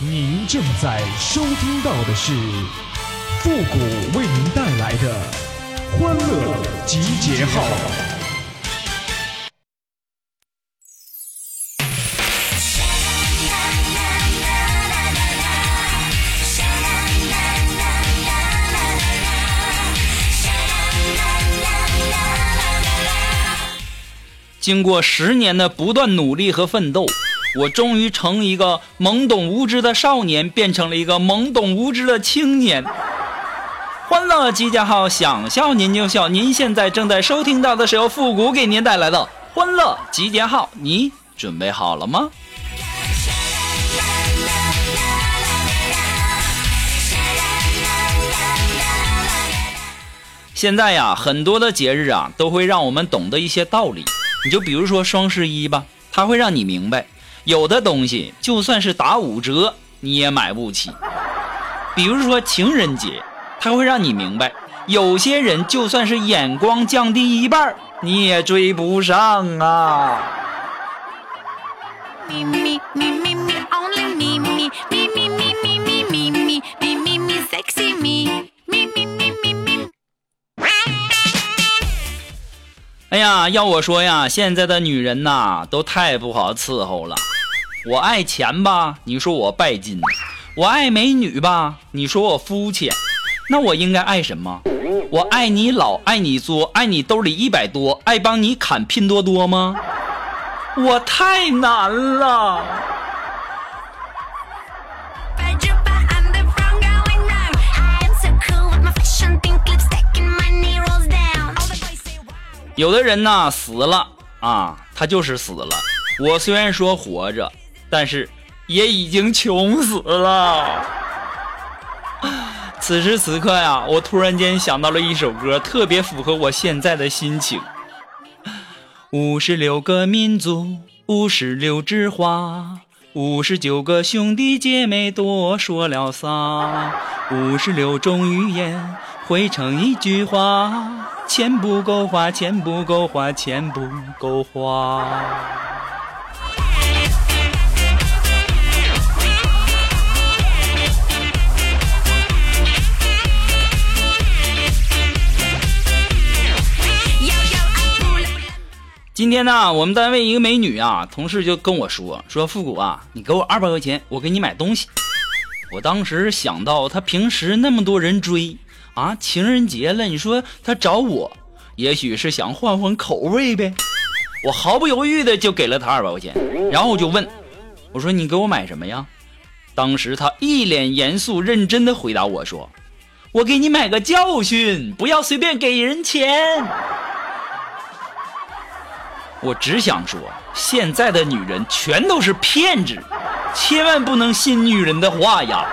您正在收听到的是复古为您带来的欢乐集结号。经过十年的不断努力和奋斗，我终于从一个懵懂无知的少年变成了一个懵懂无知的青年。欢乐集结号，想笑您就笑。您现在正在收听到的是由复古给您带来的欢乐集结号，你准备好了吗？现在呀，很多的节日啊，都会让我们懂得一些道理。你就比如说双十一吧，它会让你明白，有的东西就算是打五折，你也买不起。比如说情人节，它会让你明白，有些人就算是眼光降低一半，你也追不上啊。哎呀，要我说呀，现在的女人呐，都太不好伺候了。我爱钱吧，你说我拜金；我爱美女吧，你说我肤浅。那我应该爱什么？我爱你老，爱你作，爱你兜里一百多，爱帮你砍拼多多吗？我太难了。有的人呐死了啊，他就是死了。我虽然说活着，但是也已经穷死了。此时此刻呀，我突然间想到了一首歌，特别符合我现在的心情。五十六个民族，五十六枝花，五十九个兄弟姐妹，多说了仨，五十六种语言汇成一句话。钱不够花，钱不够花，钱不够花。今天呢，我们单位一个美女啊，同事就跟我说说复古啊，你给我二百块钱，我给你买东西。我当时想到她平时那么多人追。啊，情人节了，你说她找我，也许是想换换口味呗。我毫不犹豫的就给了她二百块钱，然后我就问，我说你给我买什么呀？当时她一脸严肃认真的回答我说，我给你买个教训，不要随便给人钱。我只想说，现在的女人全都是骗子，千万不能信女人的话呀。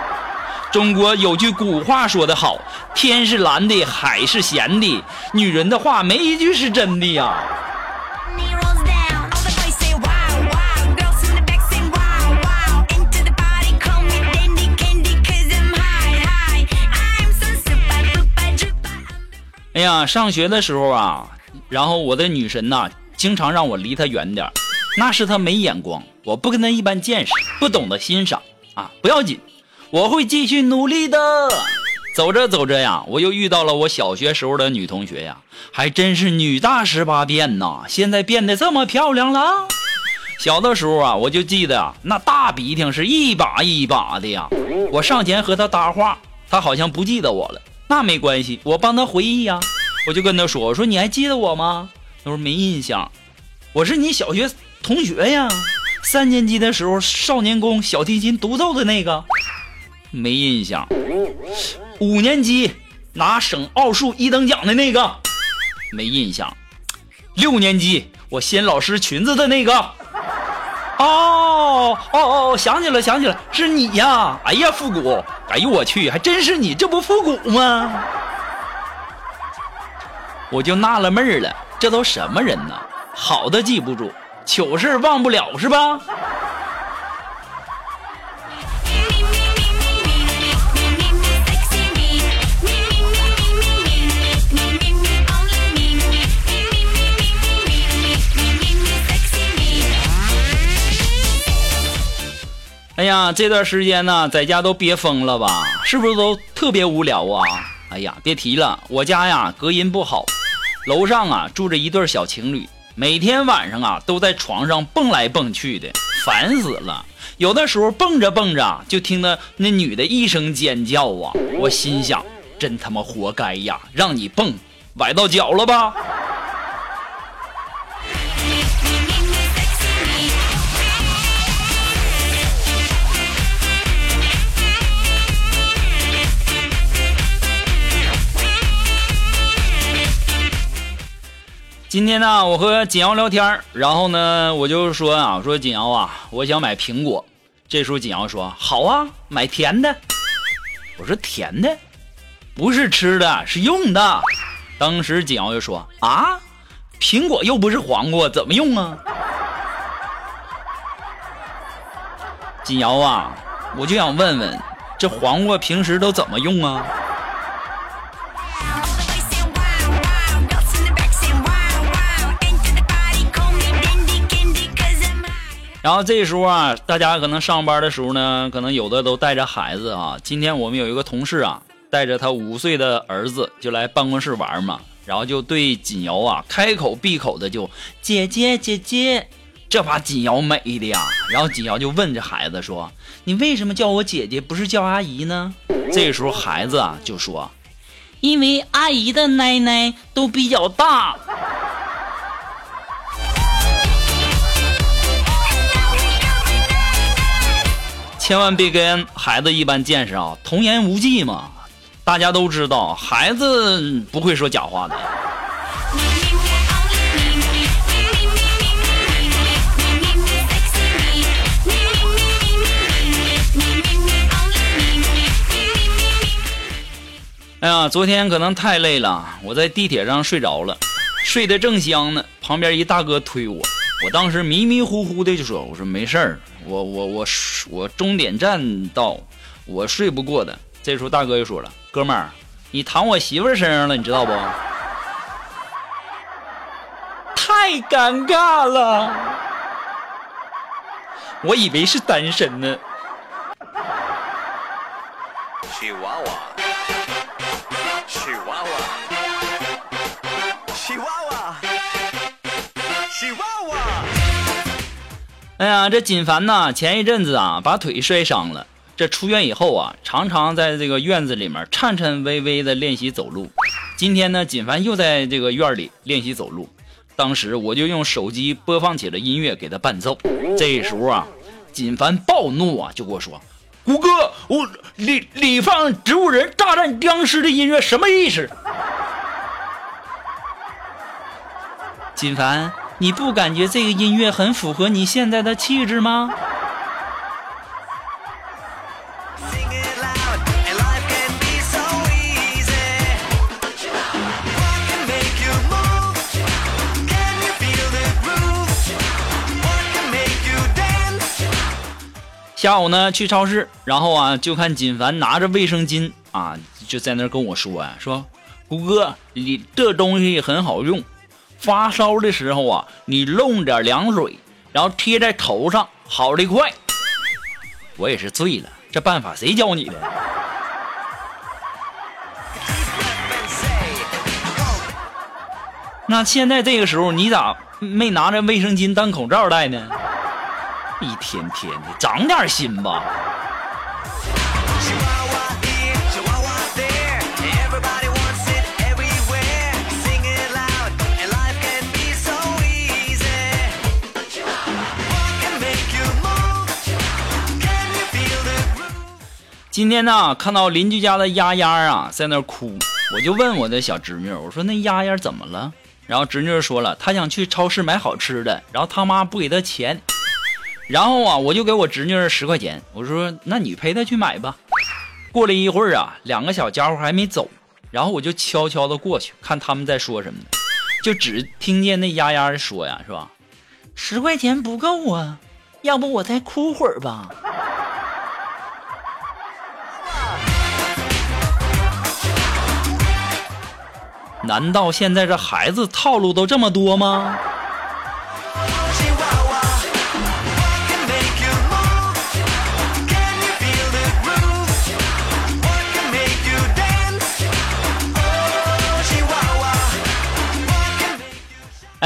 中国有句古话说得好：“天是蓝的，海是咸的。”女人的话没一句是真的呀。哎呀，上学的时候啊，然后我的女神呐，经常让我离她远点那是她没眼光，我不跟她一般见识，不懂得欣赏啊，不要紧。我会继续努力的。走着走着呀，我又遇到了我小学时候的女同学呀，还真是女大十八变呐！现在变得这么漂亮了。小的时候啊，我就记得啊那大鼻涕是一把一把的呀。我上前和她搭话，她好像不记得我了。那没关系，我帮她回忆呀。我就跟她说：“我说你还记得我吗？”她说没印象。我是你小学同学呀，三年级的时候少年宫小提琴独奏的那个。没印象，五年级拿省奥数一等奖的那个，没印象。六年级我掀老师裙子的那个，哦哦哦，想起来想起来，是你呀！哎呀，复古，哎呦我去，还真是你，这不复古吗？我就纳了闷儿了，这都什么人呢？好的记不住，糗事忘不了是吧？哎呀，这段时间呢，在家都憋疯了吧？是不是都特别无聊啊？哎呀，别提了，我家呀隔音不好，楼上啊住着一对小情侣，每天晚上啊都在床上蹦来蹦去的，烦死了。有的时候蹦着蹦着，就听到那女的一声尖叫啊，我心想，真他妈活该呀，让你蹦，崴到脚了吧？今天呢，我和锦瑶聊天然后呢，我就说啊，说锦瑶啊，我想买苹果。这时候锦瑶说：“好啊，买甜的。”我说：“甜的，不是吃的，是用的。”当时锦瑶就说：“啊，苹果又不是黄瓜，怎么用啊？”锦瑶啊，我就想问问，这黄瓜平时都怎么用啊？然后这时候啊，大家可能上班的时候呢，可能有的都带着孩子啊。今天我们有一个同事啊，带着他五岁的儿子就来办公室玩嘛，然后就对锦瑶啊开口闭口的就姐姐姐姐，这把锦瑶美的呀。然后锦瑶就问这孩子说：“你为什么叫我姐姐，不是叫阿姨呢？”这时候孩子啊就说：“因为阿姨的奶奶都比较大。”千万别跟孩子一般见识啊！童言无忌嘛，大家都知道，孩子不会说假话的。哎呀，昨天可能太累了，我在地铁上睡着了，睡得正香呢，旁边一大哥推我。我当时迷迷糊糊的就说：“我说没事儿，我我我我终点站到，我睡不过的。”这时候大哥又说了：“哥们儿，你躺我媳妇身上了，你知道不？” 太尴尬了，我以为是单身呢。哎呀，这锦凡呐，前一阵子啊，把腿摔伤了。这出院以后啊，常常在这个院子里面颤颤巍巍的练习走路。今天呢，锦凡又在这个院里练习走路。当时我就用手机播放起了音乐给他伴奏。这时候啊，锦凡暴怒啊，就跟我说：“谷歌，我里里放植物人大战僵尸的音乐什么意思？”锦凡，你不感觉这个音乐很符合你现在的气质吗？Sing it loud, and I can be so easy. 下午呢，去超市，然后啊，就看锦凡拿着卫生巾啊，就在那跟我说呀、说谷哥，你这东西很好用，发烧的时候啊，你弄点凉水，然后贴在头上，好的快。我也是醉了，这办法谁教你的？那现在这个时候，你咋没拿着卫生巾当口罩戴呢？一天天的，长点心吧。今天呢，看到邻居家的丫丫啊在那哭，我就问我的小侄女，我说那丫丫怎么了？然后侄女说了，她想去超市买好吃的，然后她妈不给她钱，然后啊，我就给我侄女十块钱，我说那你陪她去买吧。过了一会儿啊，两个小家伙还没走，然后我就悄悄的过去看他们在说什么，就只听见那丫丫说呀，是吧？十块钱不够啊，要不我再哭会儿吧。难道现在这孩子套路都这么多吗？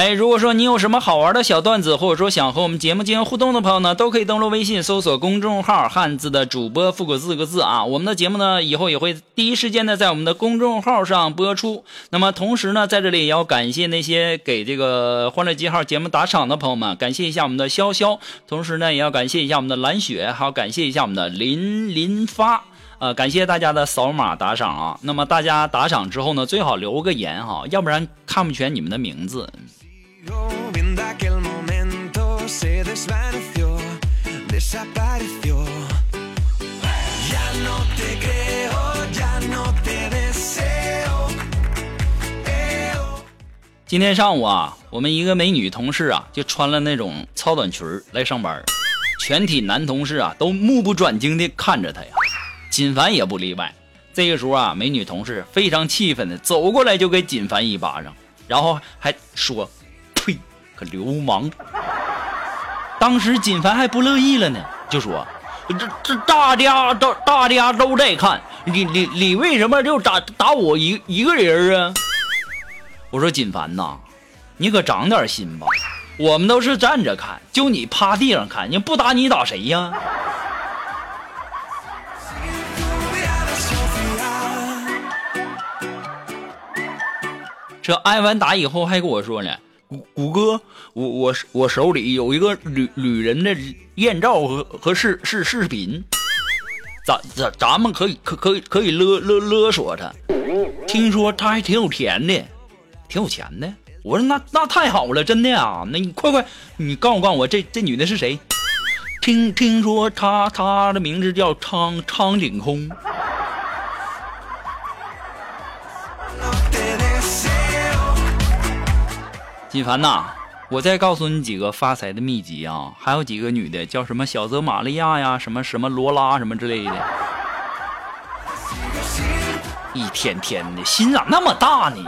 哎，如果说你有什么好玩的小段子，或者说想和我们节目进行互动的朋友呢，都可以登录微信搜索公众号“汉字的主播复古四个字”啊。我们的节目呢，以后也会第一时间的在我们的公众号上播出。那么同时呢，在这里也要感谢那些给这个欢乐记号节目打赏的朋友们，感谢一下我们的潇潇，同时呢，也要感谢一下我们的蓝雪，还要感谢一下我们的林林发。呃，感谢大家的扫码打赏啊。那么大家打赏之后呢，最好留个言哈，要不然看不全你们的名字。今天上午啊，我们一个美女同事啊，就穿了那种超短裙来上班，全体男同事啊都目不转睛地看着她呀，锦凡也不例外。这个时候啊，美女同事非常气愤的走过来就给锦凡一巴掌，然后还说：“流氓！”当时锦凡还不乐意了呢，就说：“这这大家都大家都在看，你你你为什么就打打我一一个人啊？”我说锦凡呐，你可长点心吧，我们都是站着看，就你趴地上看，你不打你打谁呀？这挨完打以后还跟我说呢，谷谷哥，我我我手里有一个旅旅人的艳照和和视视视频，咱咱咱们可以可可以可以勒勒勒索他，听说他还挺有钱的，挺有钱的。我说那那太好了，真的啊，那你快快你告诉告诉我这这女的是谁？听听说她她的名字叫苍苍井空。锦凡呐，我再告诉你几个发财的秘籍啊，还有几个女的叫什么小泽玛利亚呀，什么什么罗拉什么之类的。一天天的心咋那么大呢？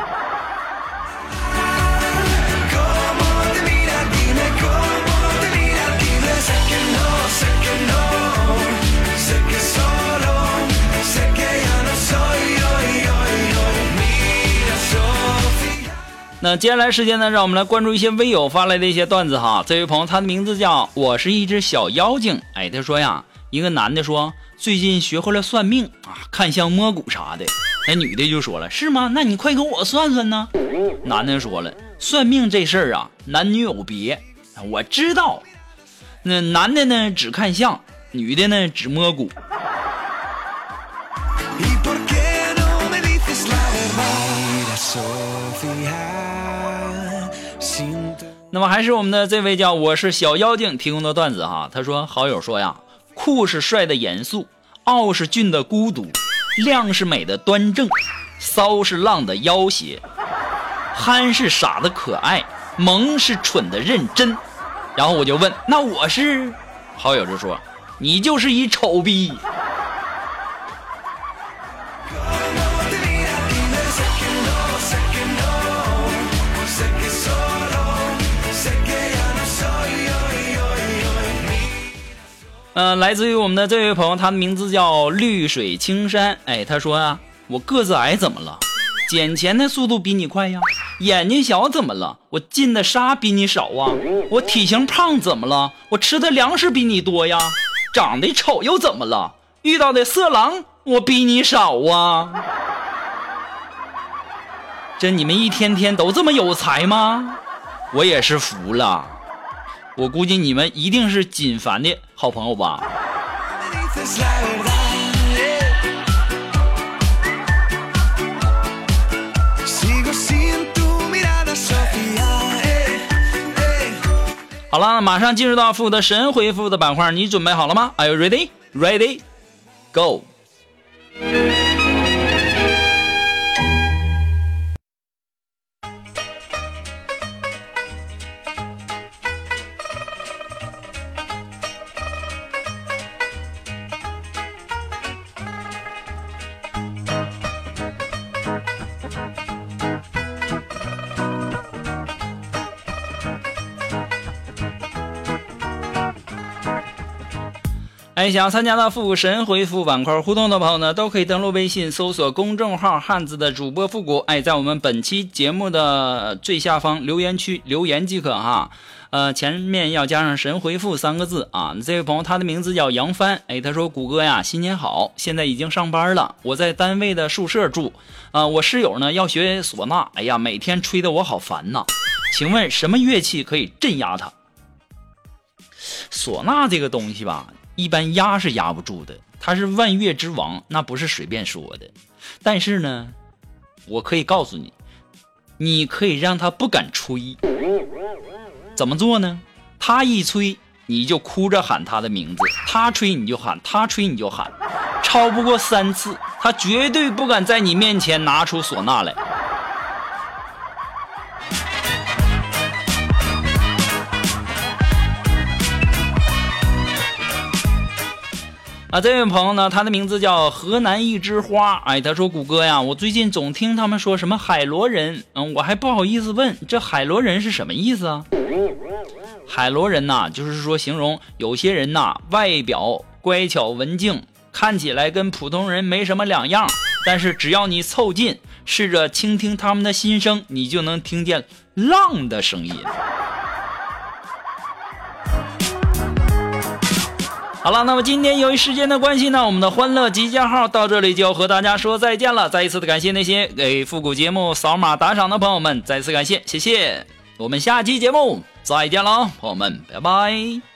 那接下来时间呢，让我们来关注一些微友发来的一些段子哈。这位朋友，他的名字叫我是一只小妖精。哎，他说呀，一个男的说最近学会了算命啊，看相摸骨啥的。那女的就说了，是吗？那你快给我算算呢。男的说了，算命这事儿啊，男女有别，我知道。那男的呢只看相，女的呢只摸骨。那么还是我们的这位叫我是小妖精提供的段子哈，他说好友说呀，酷是帅的严肃，傲是俊的孤独，亮是美的端正，骚是浪的要挟，憨是傻的可爱，萌是蠢的认真。然后我就问，那我是？好友就说，你就是一丑逼。呃，来自于我们的这位朋友，他的名字叫绿水青山。哎，他说啊，我个子矮怎么了？捡钱的速度比你快呀。眼睛小怎么了？我进的沙比你少啊。我体型胖怎么了？我吃的粮食比你多呀。长得丑又怎么了？遇到的色狼我比你少啊。这你们一天天都这么有才吗？我也是服了。我估计你们一定是锦凡的好朋友吧。好了马上进入到负责神回复的板块你准备好了吗？Are you ready? Ready? Go. 哎，想参加到复古神回复板块互动的朋友呢，都可以登录微信搜索公众号“汉字的主播复古”，哎，在我们本期节目的最下方留言区留言即可哈。呃，前面要加上“神回复”三个字啊。这位朋友他的名字叫杨帆，哎，他说：“谷歌呀，新年好！现在已经上班了，我在单位的宿舍住，啊、我室友呢要学唢呐，哎呀，每天吹得我好烦呐。请问什么乐器可以镇压它？唢呐这个东西吧，一般压是压不住的，他是万乐之王，那不是随便说的。但是呢，我可以告诉你，你可以让他不敢吹。怎么做呢？他一吹，你就哭着喊他的名字；他吹你就喊，他吹你就喊，超不过三次，他绝对不敢在你面前拿出唢呐来。啊，这位朋友呢，他的名字叫河南一枝花。哎，他说：“谷歌呀，我最近总听他们说什么海螺人，嗯，我还不好意思问，这海螺人是什么意思啊？”海螺人呐，就是说形容有些人呐，外表乖巧文静，看起来跟普通人没什么两样，但是只要你凑近，试着倾听他们的心声，你就能听见浪的声音。好了，那么今天由于时间的关系呢，我们的欢乐集结号到这里就要和大家说再见了。再一次的感谢那些给复古节目扫码打赏的朋友们，再次感谢，谢谢。我们下期节目再见了，朋友们，拜拜。